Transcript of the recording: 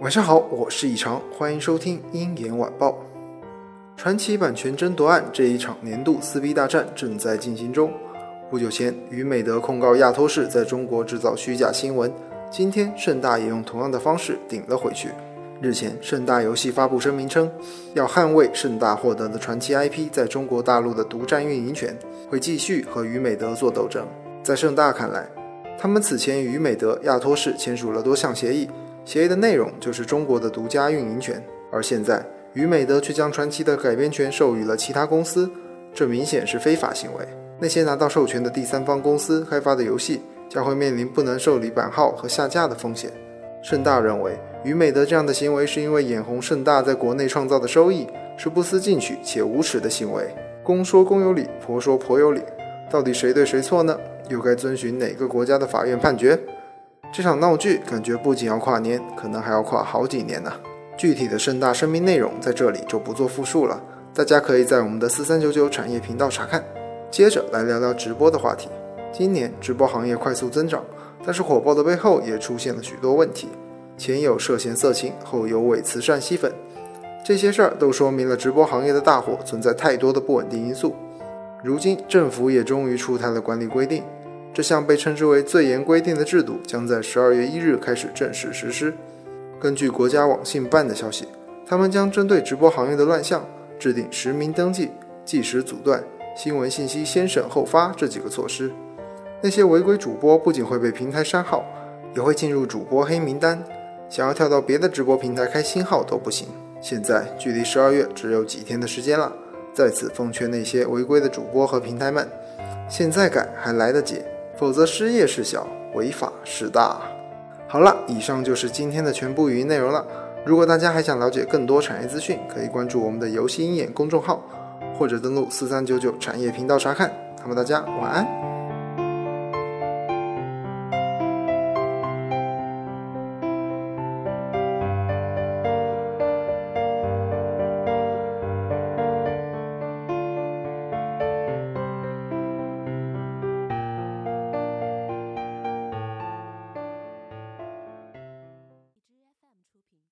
晚上好，我是以常，欢迎收听鹰眼晚报。传奇版权争夺案这一场年度撕逼大战正在进行中。不久前，于美德控告亚托士在中国制造虚假新闻，今天盛大也用同样的方式顶了回去。日前，盛大游戏发布声明称，要捍卫盛大获得的传奇 IP 在中国大陆的独占运营权，会继续和于美德做斗争。在盛大看来，他们此前与美德、亚托士签署了多项协议。协议的内容就是中国的独家运营权，而现在于美德却将传奇的改编权授予了其他公司，这明显是非法行为。那些拿到授权的第三方公司开发的游戏将会面临不能受理版号和下架的风险。盛大认为，于美德这样的行为是因为眼红盛大在国内创造的收益，是不思进取且无耻的行为。公说公有理，婆说婆有理，到底谁对谁错呢？又该遵循哪个国家的法院判决？这场闹剧感觉不仅要跨年，可能还要跨好几年呢。具体的盛大声明内容在这里就不做复述了，大家可以在我们的四三九九产业频道查看。接着来聊聊直播的话题。今年直播行业快速增长，但是火爆的背后也出现了许多问题，前有涉嫌色情，后有伪慈善吸粉，这些事儿都说明了直播行业的大火存在太多的不稳定因素。如今政府也终于出台了管理规定。这项被称之为最严规定的制度将在十二月一日开始正式实施。根据国家网信办的消息，他们将针对直播行业的乱象制定实名登记、即时阻断、新闻信息先审后发这几个措施。那些违规主播不仅会被平台删号，也会进入主播黑名单，想要跳到别的直播平台开新号都不行。现在距离十二月只有几天的时间了，在此奉劝那些违规的主播和平台们，现在改还来得及。否则失业事小，违法事大。好了，以上就是今天的全部语音内容了。如果大家还想了解更多产业资讯，可以关注我们的游戏鹰眼公众号，或者登录四三九九产业频道查看。那么大家晚安。